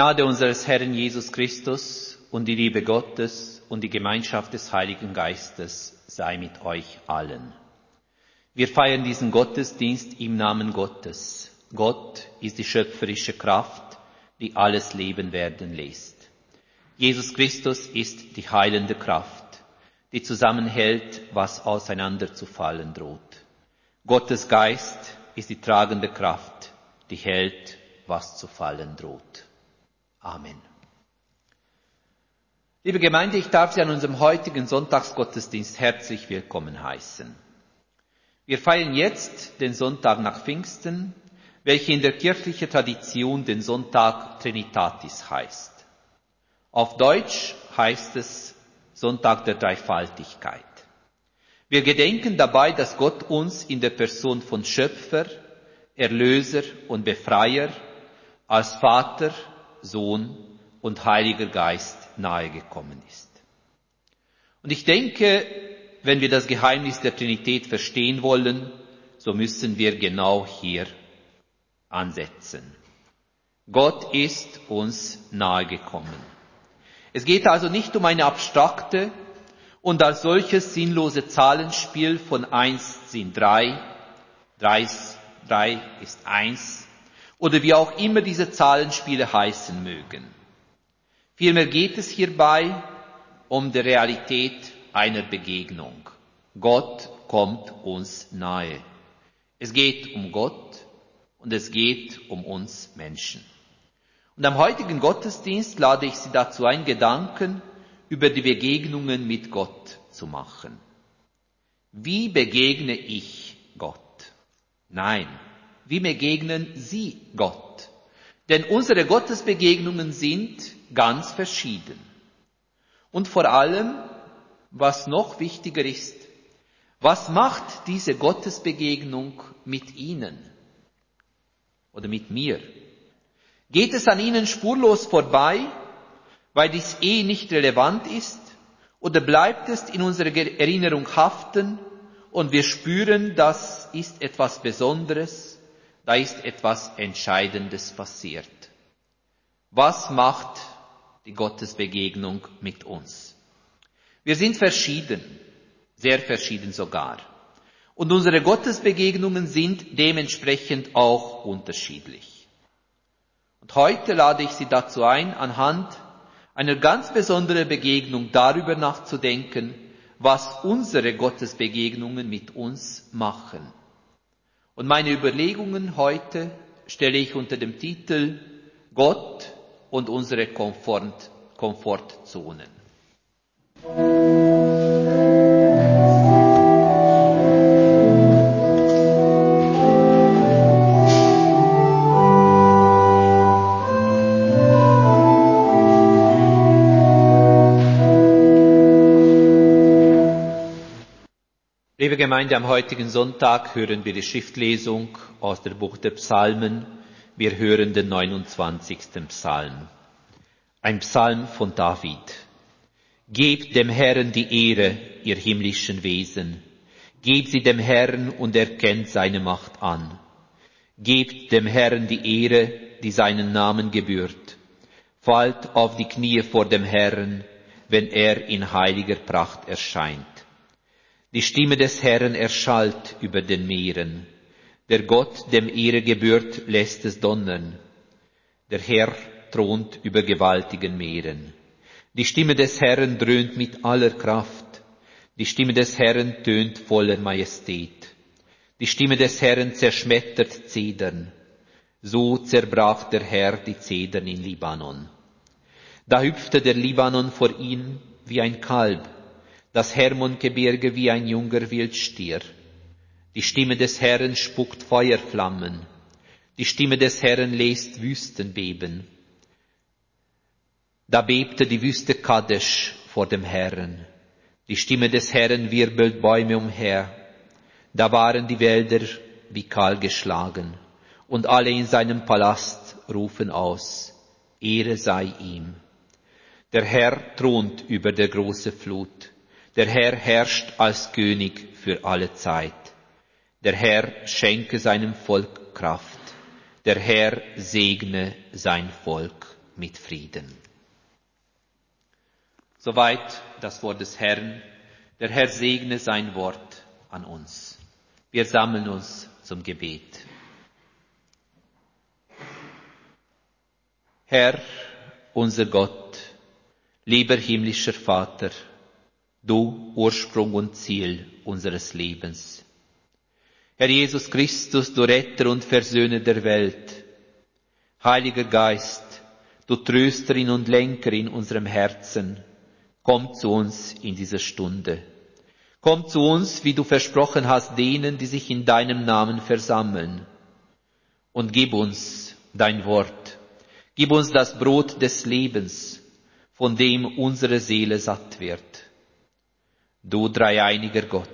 Gnade unseres Herrn Jesus Christus und die Liebe Gottes und die Gemeinschaft des Heiligen Geistes sei mit euch allen. Wir feiern diesen Gottesdienst im Namen Gottes. Gott ist die schöpferische Kraft, die alles Leben werden lässt. Jesus Christus ist die heilende Kraft, die zusammenhält, was auseinanderzufallen droht. Gottes Geist ist die tragende Kraft, die hält, was zu fallen droht. Amen. Liebe Gemeinde, ich darf Sie an unserem heutigen Sonntagsgottesdienst herzlich willkommen heißen. Wir feiern jetzt den Sonntag nach Pfingsten, welcher in der kirchlichen Tradition den Sonntag Trinitatis heißt. Auf Deutsch heißt es Sonntag der Dreifaltigkeit. Wir gedenken dabei, dass Gott uns in der Person von Schöpfer, Erlöser und Befreier als Vater, Sohn und Heiliger Geist nahegekommen ist. Und ich denke, wenn wir das Geheimnis der Trinität verstehen wollen, so müssen wir genau hier ansetzen. Gott ist uns nahegekommen. Es geht also nicht um eine abstrakte und als solches sinnlose Zahlenspiel von eins sind drei, drei, drei ist eins, oder wie auch immer diese Zahlenspiele heißen mögen. Vielmehr geht es hierbei um die Realität einer Begegnung. Gott kommt uns nahe. Es geht um Gott und es geht um uns Menschen. Und am heutigen Gottesdienst lade ich Sie dazu ein, Gedanken über die Begegnungen mit Gott zu machen. Wie begegne ich Gott? Nein, wie begegnen Sie Gott? Denn unsere Gottesbegegnungen sind ganz verschieden. Und vor allem, was noch wichtiger ist, was macht diese Gottesbegegnung mit Ihnen oder mit mir? Geht es an Ihnen spurlos vorbei, weil dies eh nicht relevant ist, oder bleibt es in unserer Erinnerung haften und wir spüren, das ist etwas Besonderes, da ist etwas Entscheidendes passiert. Was macht die Gottesbegegnung mit uns? Wir sind verschieden, sehr verschieden sogar. Und unsere Gottesbegegnungen sind dementsprechend auch unterschiedlich. Und heute lade ich Sie dazu ein, anhand einer ganz besonderen Begegnung darüber nachzudenken, was unsere Gottesbegegnungen mit uns machen. Und meine Überlegungen heute stelle ich unter dem Titel Gott und unsere Komfort, Komfortzonen. Liebe Gemeinde, am heutigen Sonntag hören wir die Schriftlesung aus der Buch der Psalmen. Wir hören den 29. Psalm. Ein Psalm von David. Gebt dem Herrn die Ehre, ihr himmlischen Wesen. Gebt sie dem Herrn und erkennt seine Macht an. Gebt dem Herrn die Ehre, die seinen Namen gebührt. Fallt auf die Knie vor dem Herrn, wenn er in heiliger Pracht erscheint. Die Stimme des Herrn erschallt über den Meeren. Der Gott, dem Ehre gebührt, lässt es donnern. Der Herr thront über gewaltigen Meeren. Die Stimme des Herrn dröhnt mit aller Kraft. Die Stimme des Herrn tönt voller Majestät. Die Stimme des Herrn zerschmettert Zedern. So zerbrach der Herr die Zedern in Libanon. Da hüpfte der Libanon vor ihm wie ein Kalb das Hermongebirge wie ein junger Wildstier. Die Stimme des Herrn spuckt Feuerflammen, die Stimme des Herrn lässt Wüsten beben. Da bebte die Wüste Kadesh vor dem Herrn, die Stimme des Herrn wirbelt Bäume umher, da waren die Wälder wie kahl geschlagen, und alle in seinem Palast rufen aus, Ehre sei ihm. Der Herr thront über der große Flut, der Herr herrscht als König für alle Zeit. Der Herr schenke seinem Volk Kraft. Der Herr segne sein Volk mit Frieden. Soweit das Wort des Herrn. Der Herr segne sein Wort an uns. Wir sammeln uns zum Gebet. Herr, unser Gott, lieber himmlischer Vater, du Ursprung und Ziel unseres Lebens. Herr Jesus Christus, du Retter und Versöhner der Welt, Heiliger Geist, du Trösterin und Lenkerin unserem Herzen, komm zu uns in dieser Stunde. Komm zu uns, wie du versprochen hast, denen, die sich in deinem Namen versammeln. Und gib uns dein Wort. Gib uns das Brot des Lebens, von dem unsere Seele satt wird. Du dreieiniger Gott,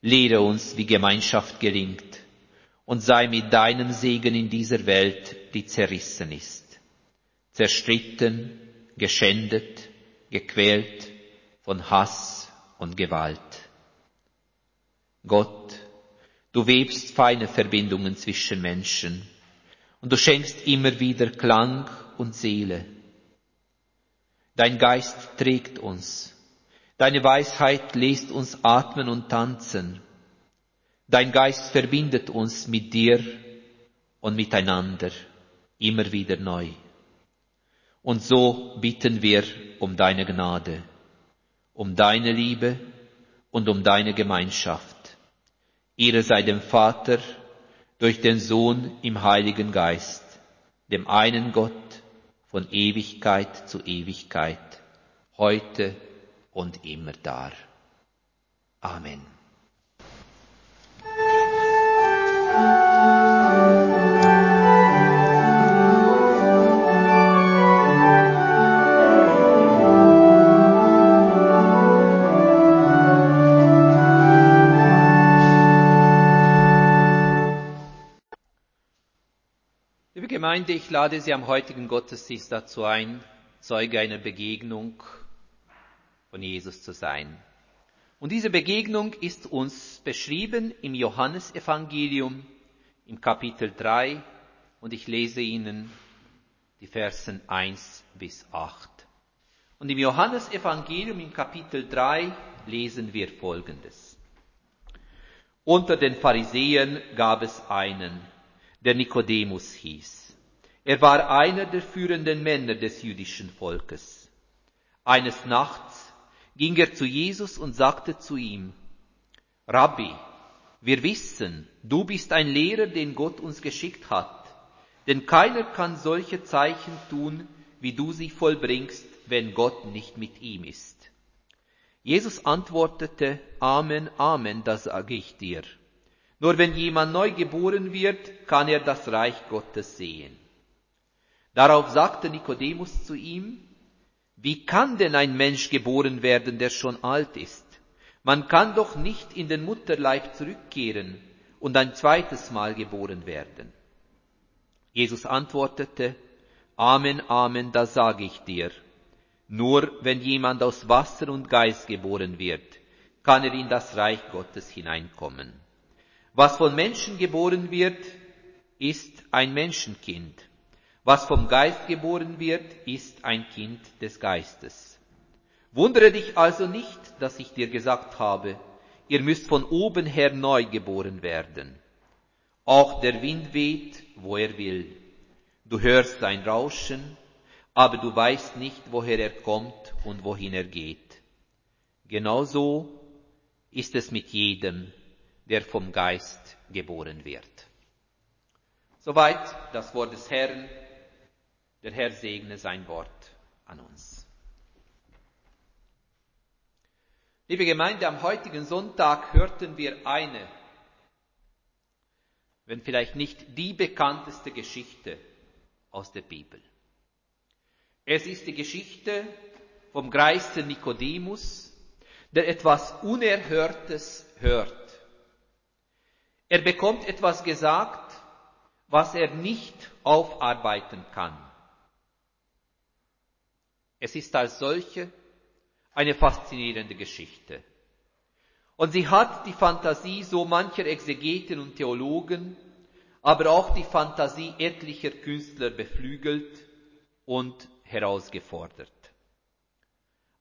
lehre uns, wie Gemeinschaft gelingt, und sei mit deinem Segen in dieser Welt, die zerrissen ist, zerstritten, geschändet, gequält von Hass und Gewalt. Gott, du webst feine Verbindungen zwischen Menschen und du schenkst immer wieder Klang und Seele. Dein Geist trägt uns, deine Weisheit lässt uns atmen und tanzen, dein Geist verbindet uns mit dir und miteinander immer wieder neu. Und so bitten wir um deine Gnade, um deine Liebe und um deine Gemeinschaft. Ehre sei dem Vater durch den Sohn im Heiligen Geist, dem einen Gott von Ewigkeit zu Ewigkeit, heute und immer dar. Amen. Gemeinde, ich lade Sie am heutigen Gottesdienst dazu ein, Zeuge einer Begegnung von Jesus zu sein. Und diese Begegnung ist uns beschrieben im Johannesevangelium im Kapitel 3 und ich lese Ihnen die Versen 1 bis 8. Und im Johannesevangelium im Kapitel 3 lesen wir Folgendes. Unter den Pharisäern gab es einen, der Nikodemus hieß. Er war einer der führenden Männer des jüdischen Volkes. Eines Nachts ging er zu Jesus und sagte zu ihm, Rabbi, wir wissen, du bist ein Lehrer, den Gott uns geschickt hat, denn keiner kann solche Zeichen tun, wie du sie vollbringst, wenn Gott nicht mit ihm ist. Jesus antwortete, Amen, Amen, das sage ich dir. Nur wenn jemand neu geboren wird, kann er das Reich Gottes sehen. Darauf sagte Nikodemus zu ihm, wie kann denn ein Mensch geboren werden, der schon alt ist? Man kann doch nicht in den Mutterleib zurückkehren und ein zweites Mal geboren werden. Jesus antwortete, Amen, Amen, das sage ich dir. Nur wenn jemand aus Wasser und Geist geboren wird, kann er in das Reich Gottes hineinkommen. Was von Menschen geboren wird, ist ein Menschenkind. Was vom Geist geboren wird, ist ein Kind des Geistes. Wundere dich also nicht, dass ich dir gesagt habe, ihr müsst von oben her neu geboren werden. Auch der Wind weht, wo er will. Du hörst sein Rauschen, aber du weißt nicht, woher er kommt und wohin er geht. Genauso ist es mit jedem, der vom Geist geboren wird. Soweit das Wort des Herrn. Der Herr segne sein Wort an uns. Liebe Gemeinde, am heutigen Sonntag hörten wir eine, wenn vielleicht nicht die bekannteste Geschichte aus der Bibel. Es ist die Geschichte vom Greisten Nikodemus, der etwas Unerhörtes hört. Er bekommt etwas gesagt, was er nicht aufarbeiten kann. Es ist als solche eine faszinierende Geschichte. Und sie hat die Fantasie so mancher Exegeten und Theologen, aber auch die Fantasie etlicher Künstler beflügelt, und herausgefordert.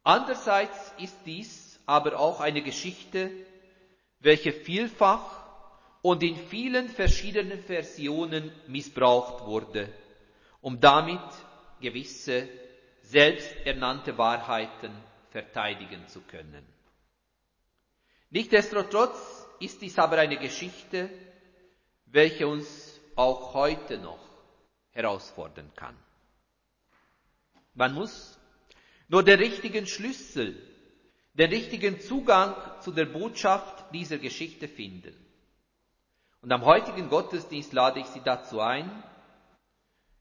Andererseits ist dies aber auch eine Geschichte, welche vielfach und in vielen verschiedenen Versionen missbraucht wurde, um damit gewisse selbsternannte Wahrheiten verteidigen zu können. Nichtsdestotrotz ist dies aber eine Geschichte, welche uns auch heute noch herausfordern kann. Man muss nur den richtigen Schlüssel, den richtigen Zugang zu der Botschaft dieser Geschichte finden. Und am heutigen Gottesdienst lade ich Sie dazu ein,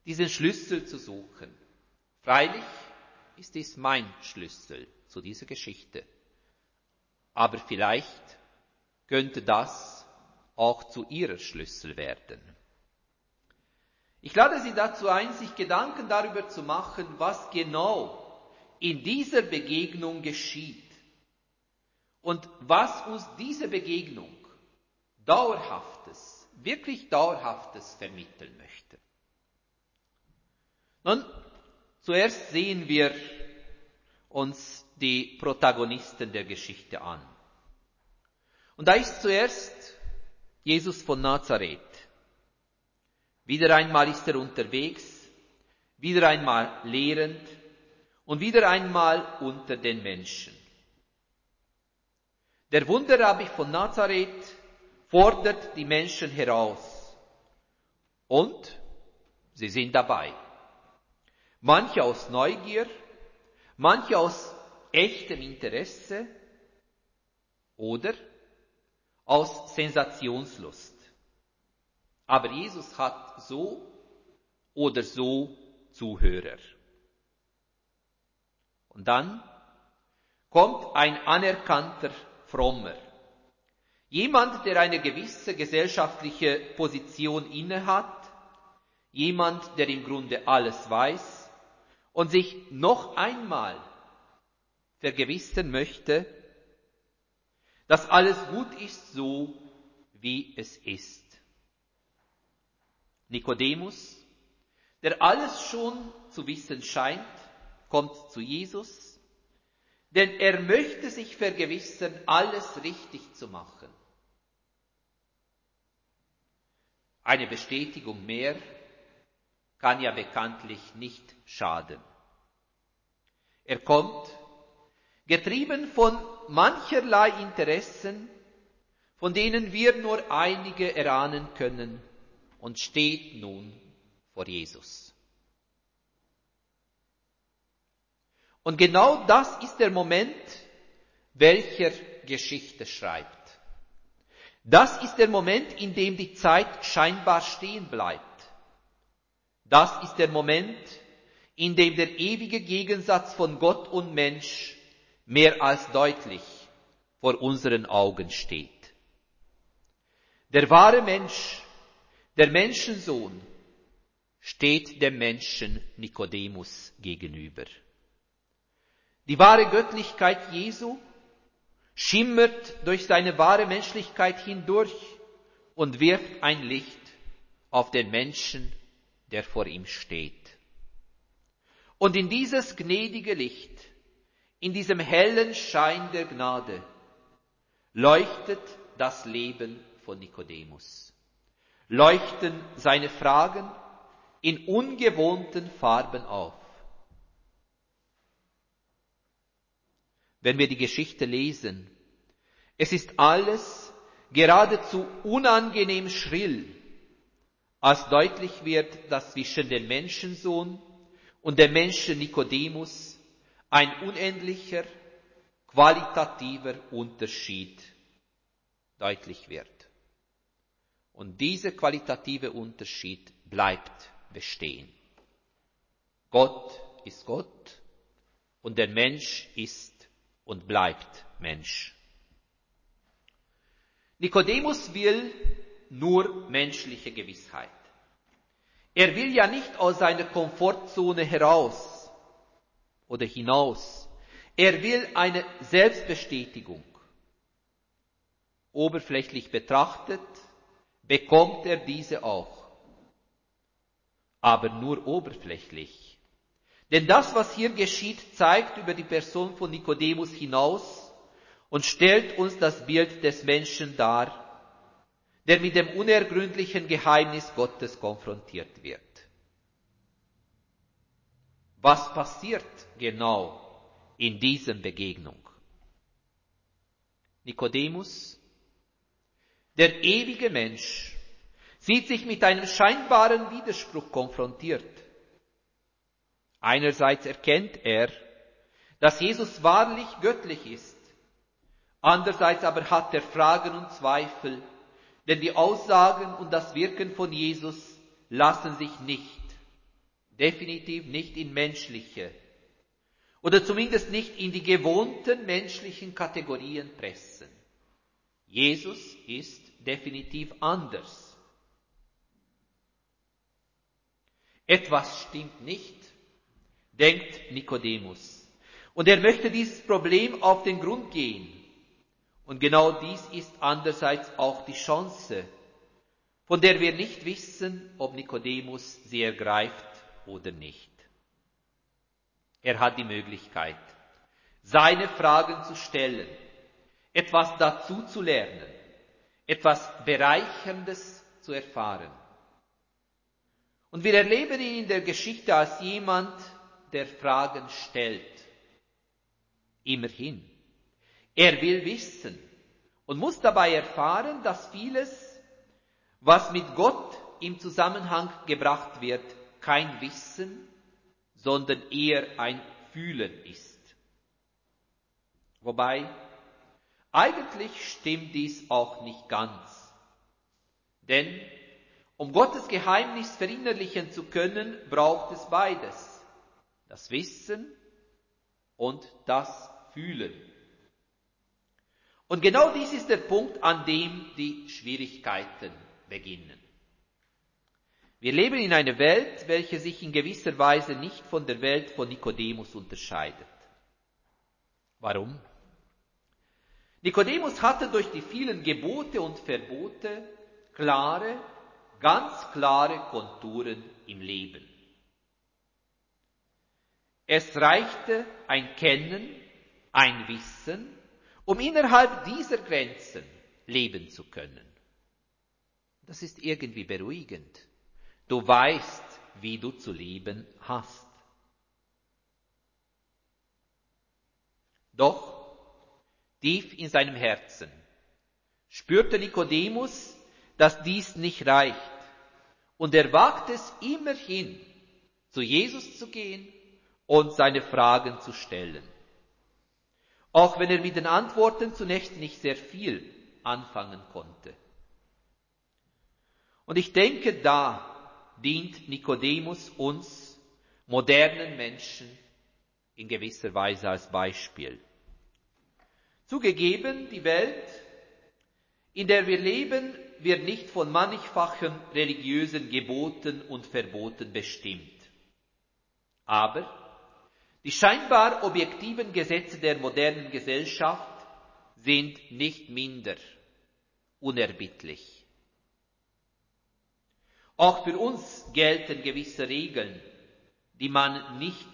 diesen Schlüssel zu suchen. Freilich ist dies mein Schlüssel zu dieser Geschichte. Aber vielleicht könnte das auch zu Ihrer Schlüssel werden. Ich lade Sie dazu ein, sich Gedanken darüber zu machen, was genau in dieser Begegnung geschieht und was uns diese Begegnung Dauerhaftes, wirklich Dauerhaftes vermitteln möchte. Nun, zuerst sehen wir uns die Protagonisten der Geschichte an. Und da ist zuerst Jesus von Nazareth. Wieder einmal ist er unterwegs, wieder einmal lehrend und wieder einmal unter den Menschen. Der Wunderrabbi von Nazareth fordert die Menschen heraus und sie sind dabei. Manche aus Neugier, manche aus echtem Interesse oder aus Sensationslust. Aber Jesus hat so oder so Zuhörer. Und dann kommt ein anerkannter Frommer. Jemand, der eine gewisse gesellschaftliche Position innehat, jemand, der im Grunde alles weiß und sich noch einmal vergewissern möchte, dass alles gut ist so, wie es ist. Nikodemus, der alles schon zu wissen scheint, kommt zu Jesus, denn er möchte sich vergewissern, alles richtig zu machen. Eine Bestätigung mehr kann ja bekanntlich nicht schaden. Er kommt, getrieben von mancherlei Interessen, von denen wir nur einige erahnen können, und steht nun vor Jesus. Und genau das ist der Moment, welcher Geschichte schreibt. Das ist der Moment, in dem die Zeit scheinbar stehen bleibt. Das ist der Moment, in dem der ewige Gegensatz von Gott und Mensch mehr als deutlich vor unseren Augen steht. Der wahre Mensch, der Menschensohn, steht dem Menschen Nikodemus gegenüber. Die wahre Göttlichkeit Jesu schimmert durch seine wahre Menschlichkeit hindurch und wirft ein Licht auf den Menschen, der vor ihm steht. Und in dieses gnädige Licht, in diesem hellen Schein der Gnade, leuchtet das Leben von Nikodemus. Leuchten seine Fragen in ungewohnten Farben auf. wenn wir die Geschichte lesen. Es ist alles geradezu unangenehm schrill, als deutlich wird, dass zwischen dem Menschensohn und dem Menschen Nikodemus ein unendlicher, qualitativer Unterschied deutlich wird. Und dieser qualitative Unterschied bleibt bestehen. Gott ist Gott und der Mensch ist und bleibt Mensch. Nikodemus will nur menschliche Gewissheit. Er will ja nicht aus seiner Komfortzone heraus oder hinaus. Er will eine Selbstbestätigung. Oberflächlich betrachtet bekommt er diese auch. Aber nur oberflächlich. Denn das, was hier geschieht, zeigt über die Person von Nikodemus hinaus und stellt uns das Bild des Menschen dar, der mit dem unergründlichen Geheimnis Gottes konfrontiert wird. Was passiert genau in dieser Begegnung? Nikodemus, der ewige Mensch, sieht sich mit einem scheinbaren Widerspruch konfrontiert. Einerseits erkennt er, dass Jesus wahrlich göttlich ist. Andererseits aber hat er Fragen und Zweifel, denn die Aussagen und das Wirken von Jesus lassen sich nicht, definitiv nicht in menschliche oder zumindest nicht in die gewohnten menschlichen Kategorien pressen. Jesus ist definitiv anders. Etwas stimmt nicht, denkt Nikodemus. Und er möchte dieses Problem auf den Grund gehen. Und genau dies ist andererseits auch die Chance, von der wir nicht wissen, ob Nikodemus sie ergreift oder nicht. Er hat die Möglichkeit, seine Fragen zu stellen, etwas dazu zu lernen, etwas Bereicherndes zu erfahren. Und wir erleben ihn in der Geschichte als jemand, der Fragen stellt. Immerhin. Er will wissen und muss dabei erfahren, dass vieles, was mit Gott im Zusammenhang gebracht wird, kein Wissen, sondern eher ein Fühlen ist. Wobei, eigentlich stimmt dies auch nicht ganz. Denn um Gottes Geheimnis verinnerlichen zu können, braucht es beides. Das Wissen und das Fühlen. Und genau dies ist der Punkt, an dem die Schwierigkeiten beginnen. Wir leben in einer Welt, welche sich in gewisser Weise nicht von der Welt von Nikodemus unterscheidet. Warum? Nikodemus hatte durch die vielen Gebote und Verbote klare, ganz klare Konturen im Leben. Es reichte ein Kennen, ein Wissen, um innerhalb dieser Grenzen leben zu können. Das ist irgendwie beruhigend. Du weißt, wie du zu leben hast. Doch tief in seinem Herzen spürte Nikodemus, dass dies nicht reicht. Und er wagt es immerhin, zu Jesus zu gehen und seine Fragen zu stellen. Auch wenn er mit den Antworten zunächst nicht sehr viel anfangen konnte. Und ich denke, da dient Nikodemus uns modernen Menschen in gewisser Weise als Beispiel. Zugegeben, die Welt, in der wir leben, wird nicht von mannigfachen religiösen Geboten und Verboten bestimmt. Aber die scheinbar objektiven Gesetze der modernen Gesellschaft sind nicht minder unerbittlich. Auch für uns gelten gewisse Regeln, die man nicht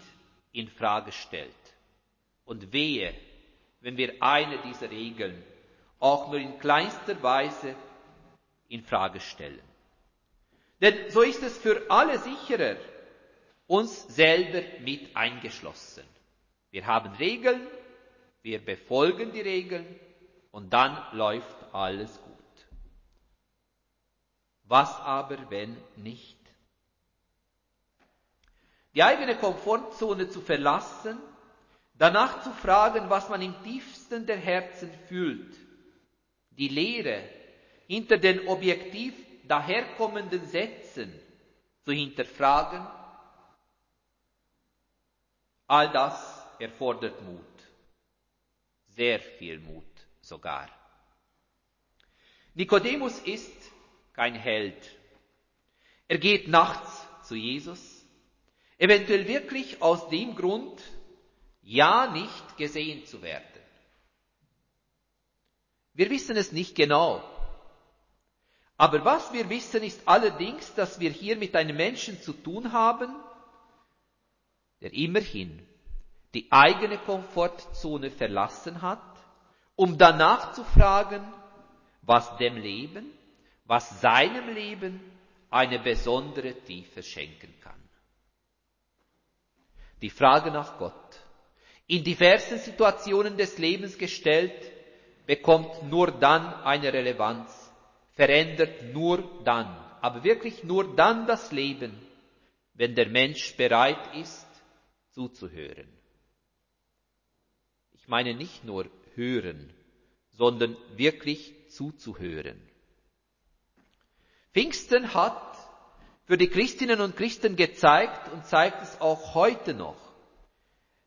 in Frage stellt. Und wehe, wenn wir eine dieser Regeln auch nur in kleinster Weise in Frage stellen. Denn so ist es für alle sicherer, uns selber mit eingeschlossen. Wir haben Regeln, wir befolgen die Regeln und dann läuft alles gut. Was aber, wenn nicht? Die eigene Komfortzone zu verlassen, danach zu fragen, was man im tiefsten der Herzen fühlt, die Lehre hinter den objektiv daherkommenden Sätzen zu hinterfragen, all das erfordert Mut, sehr viel Mut sogar. Nikodemus ist kein Held. Er geht nachts zu Jesus, eventuell wirklich aus dem Grund, ja nicht gesehen zu werden. Wir wissen es nicht genau. Aber was wir wissen ist allerdings, dass wir hier mit einem Menschen zu tun haben, der immerhin die eigene Komfortzone verlassen hat, um danach zu fragen, was dem Leben, was seinem Leben eine besondere Tiefe schenken kann. Die Frage nach Gott, in diversen Situationen des Lebens gestellt, bekommt nur dann eine Relevanz, verändert nur dann, aber wirklich nur dann das Leben, wenn der Mensch bereit ist, zuzuhören. Ich meine nicht nur hören, sondern wirklich zuzuhören. Pfingsten hat für die Christinnen und Christen gezeigt und zeigt es auch heute noch,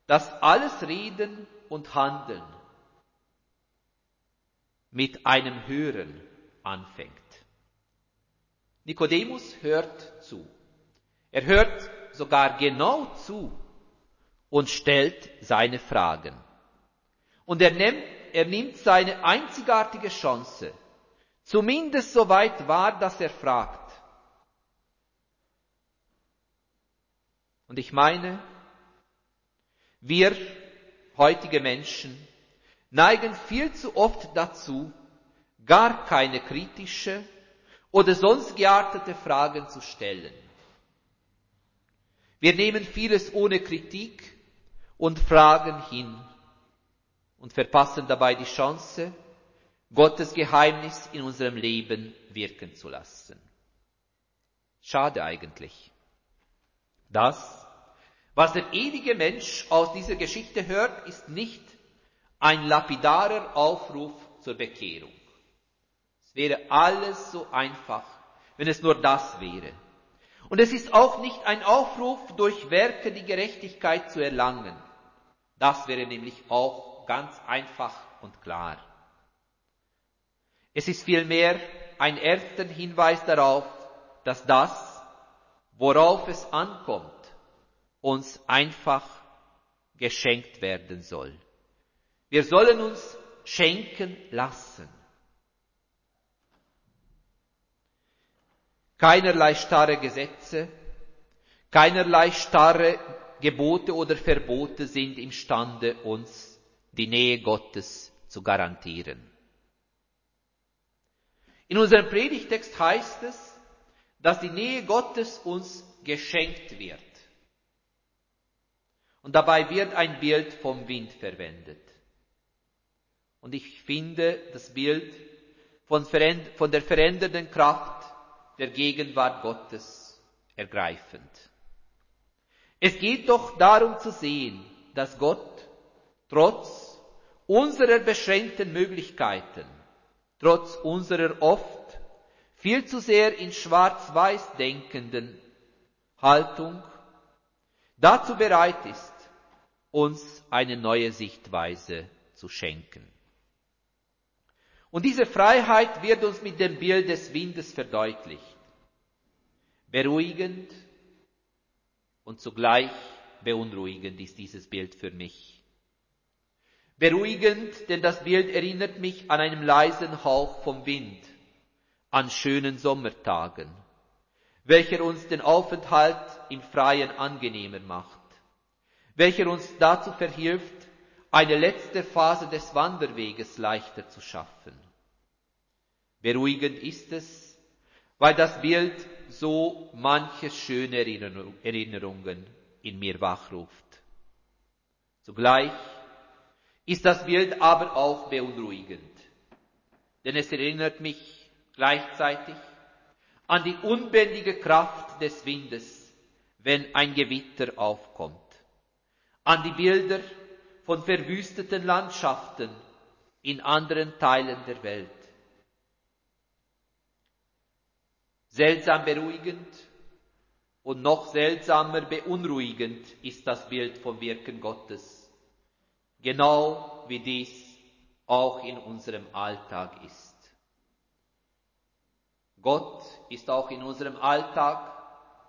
dass alles Reden und Handeln mit einem Hören anfängt. Nikodemus hört zu. Er hört sogar genau zu und stellt seine Fragen. Und er nimmt, er nimmt seine einzigartige Chance, zumindest so weit wahr, dass er fragt. Und ich meine, wir heutige Menschen neigen viel zu oft dazu, gar keine kritische oder sonst geartete Fragen zu stellen. Wir nehmen vieles ohne Kritik und fragen hin und verpassen dabei die Chance, Gottes Geheimnis in unserem Leben wirken zu lassen. Schade eigentlich. Das, was der ewige Mensch aus dieser Geschichte hört, ist nicht ein lapidarer Aufruf zur Bekehrung. Es wäre alles so einfach, wenn es nur das wäre. Und es ist auch nicht ein Aufruf, durch Werke die Gerechtigkeit zu erlangen. Das wäre nämlich auch ganz einfach und klar. Es ist vielmehr ein erster Hinweis darauf, dass das, worauf es ankommt, uns einfach geschenkt werden soll. Wir sollen uns schenken lassen. Keinerlei starre Gesetze, keinerlei starre Gebote oder Verbote sind imstande, uns die Nähe Gottes zu garantieren. In unserem Predigtext heißt es, dass die Nähe Gottes uns geschenkt wird. Und dabei wird ein Bild vom Wind verwendet. Und ich finde das Bild von, der verändernden Kraft der Gegenwart Gottes ergreifend. Es geht doch darum zu sehen, dass Gott trotz unserer beschränkten Möglichkeiten, trotz unserer oft viel zu sehr in schwarz-weiß denkenden Haltung dazu bereit ist, uns eine neue Sichtweise zu schenken. Und diese Freiheit wird uns mit dem Bild des Windes verdeutlicht. Beruhigend und zugleich beunruhigend ist dieses Bild für mich. Beruhigend, denn das Bild erinnert mich an einen leisen Hauch vom Wind, an schönen Sommertagen, welcher uns den Aufenthalt im Freien angenehmer macht, welcher uns dazu verhilft, eine letzte Phase des Wanderweges leichter zu schaffen. Beruhigend ist es, weil das Bild so manche schöne Erinnerungen in mir wachruft. Zugleich ist das Bild aber auch beunruhigend, denn es erinnert mich gleichzeitig an die unbändige Kraft des Windes, wenn ein Gewitter aufkommt, an die Bilder von verwüsteten Landschaften in anderen Teilen der Welt. Seltsam beruhigend und noch seltsamer beunruhigend ist das Bild vom Wirken Gottes, genau wie dies auch in unserem Alltag ist. Gott ist auch in unserem Alltag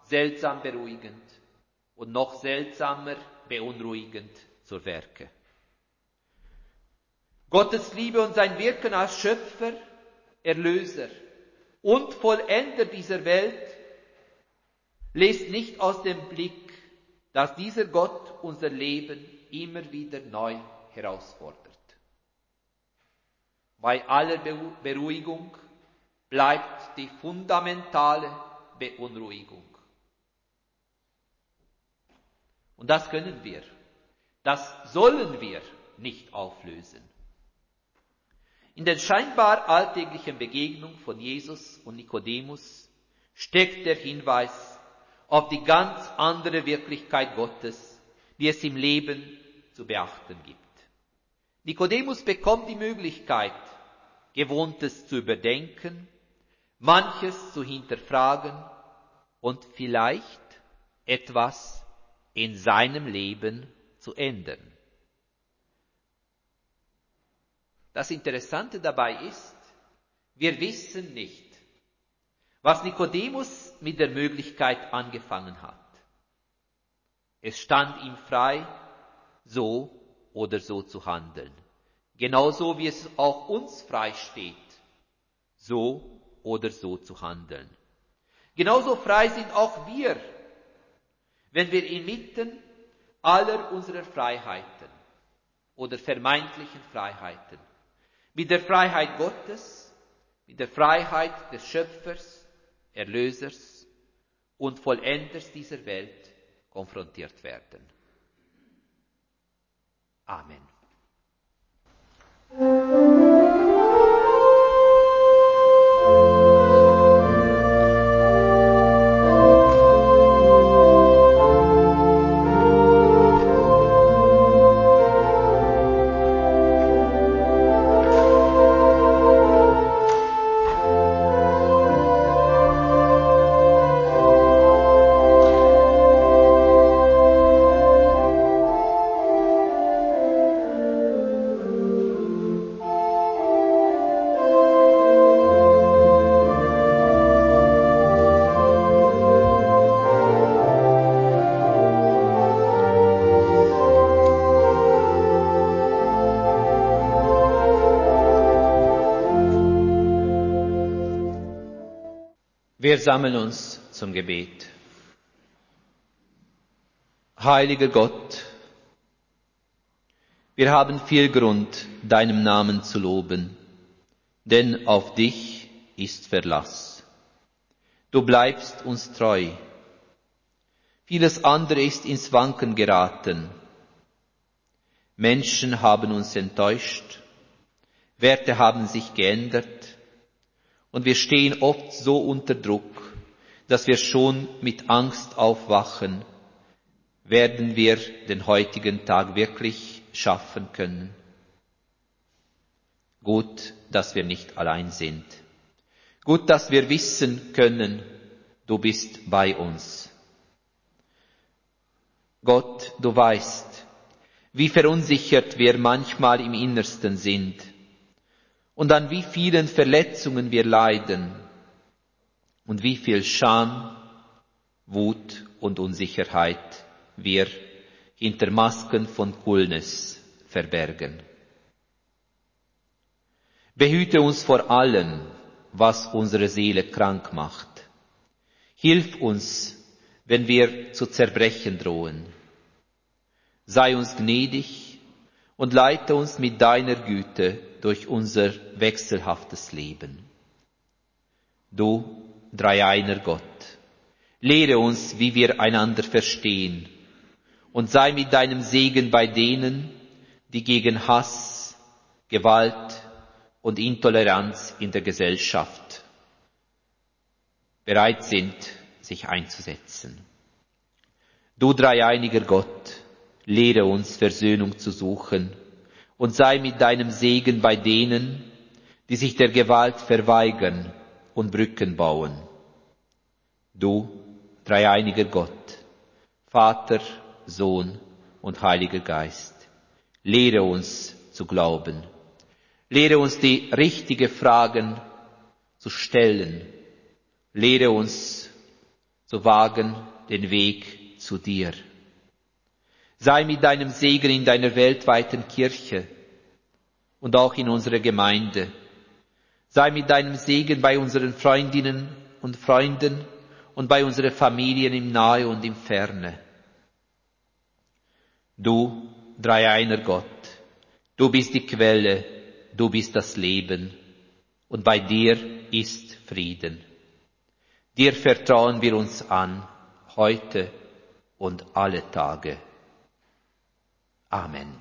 seltsam beruhigend und noch seltsamer beunruhigend zur Werke. Gottes Liebe und sein Wirken als Schöpfer, Erlöser und Vollender dieser Welt lässt nicht aus dem Blick, dass dieser Gott unser Leben immer wieder neu herausfordert. Bei aller Beruhigung bleibt die fundamentale Beunruhigung. Und das können wir, das sollen wir nicht auflösen. In der scheinbar alltäglichen Begegnung von Jesus und Nikodemus steckt der Hinweis auf die ganz andere Wirklichkeit Gottes, die es im Leben zu beachten gibt. Nikodemus bekommt die Möglichkeit, Gewohntes zu überdenken, manches zu hinterfragen und vielleicht etwas in seinem Leben zu ändern. Das Interessante dabei ist, wir wissen nicht, was Nikodemus mit der Möglichkeit angefangen hat. Es stand ihm frei, so oder so zu handeln. Genauso wie es auch uns frei steht, so oder so zu handeln. Genauso frei sind auch wir, wenn wir inmitten aller unserer Freiheiten oder vermeintlichen Freiheiten mit der Freiheit Gottes, mit der Freiheit des Schöpfers, Erlösers und Vollenders dieser Welt konfrontiert werden. Amen. Wir sammeln uns zum Gebet. Heiliger Gott, wir haben viel Grund, deinem Namen zu loben, denn auf dich ist Verlass. Du bleibst uns treu. Vieles andere ist ins Wanken geraten. Menschen haben uns enttäuscht, Werte haben sich geändert, und wir stehen oft so unter Druck, dass wir schon mit Angst aufwachen, werden wir den heutigen Tag wirklich schaffen können. Gut, dass wir nicht allein sind. Gut, dass wir wissen können, du bist bei uns. Gott, du weißt, wie verunsichert wir manchmal im Innersten sind und an wie vielen Verletzungen wir leiden und wie viel Scham, Wut und Unsicherheit wir hinter Masken von Coolness verbergen. Behüte uns vor allem, was unsere Seele krank macht. Hilf uns, wenn wir zu zerbrechen drohen. Sei uns gnädig und leite uns mit deiner Güte durch unser wechselhaftes Leben. Du, dreieiner Gott, lehre uns, wie wir einander verstehen und sei mit deinem Segen bei denen, die gegen Hass, Gewalt und Intoleranz in der Gesellschaft bereit sind, sich einzusetzen. Du dreieiniger Gott, lehre uns Versöhnung zu suchen und sei mit deinem Segen bei denen, die sich der Gewalt verweigern und Brücken bauen. Du, dreieiniger Gott, Vater, Sohn und Heiliger Geist, lehre uns zu glauben. Lehre uns die richtigen Fragen zu stellen. Lehre uns zu wagen den Weg zu dir. Sei mit deinem Segen in deiner weltweiten Kirche und auch in unserer Gemeinde. Sei mit deinem Segen bei unseren Freundinnen und Freunden und bei unseren Familien im Nahe und im Ferne. Du, dreieiner Gott, du bist die Quelle, du bist das Leben, und bei dir ist Frieden. Dir vertrauen wir uns an, heute und alle Tage. Amen.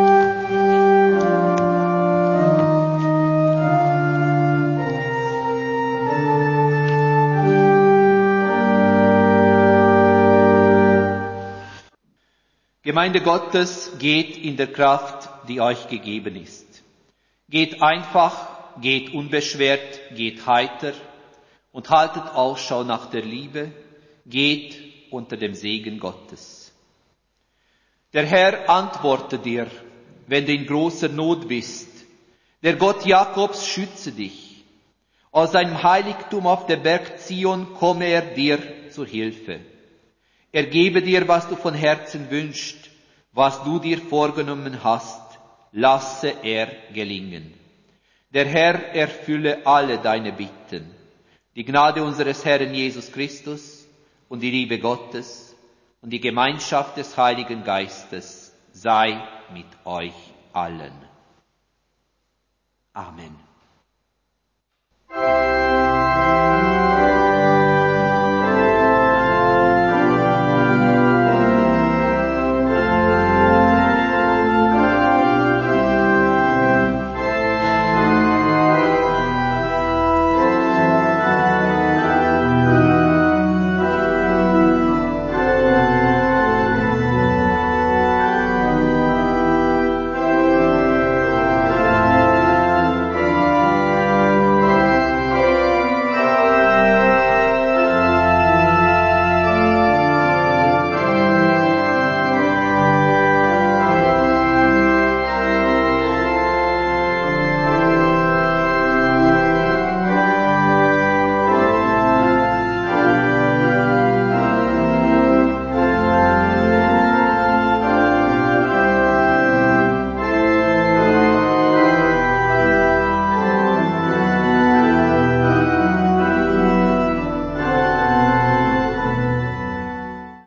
Gemeinde Gottes, geht in der Kraft, die euch gegeben ist. Geht einfach, geht unbeschwert, geht heiter und haltet Ausschau nach der Liebe, geht unter dem Segen Gottes. Der Herr antworte dir, wenn du in großer Not bist. Der Gott Jakobs schütze dich. Aus seinem Heiligtum auf der Berg Zion komme er dir zur Hilfe. Er gebe dir, was du von Herzen wünschst, was du dir vorgenommen hast, lasse er gelingen. Der Herr erfülle alle deine Bitten. Die Gnade unseres Herrn Jesus Christus und die Liebe Gottes und die Gemeinschaft des Heiligen Geistes sei mit euch allen. Amen.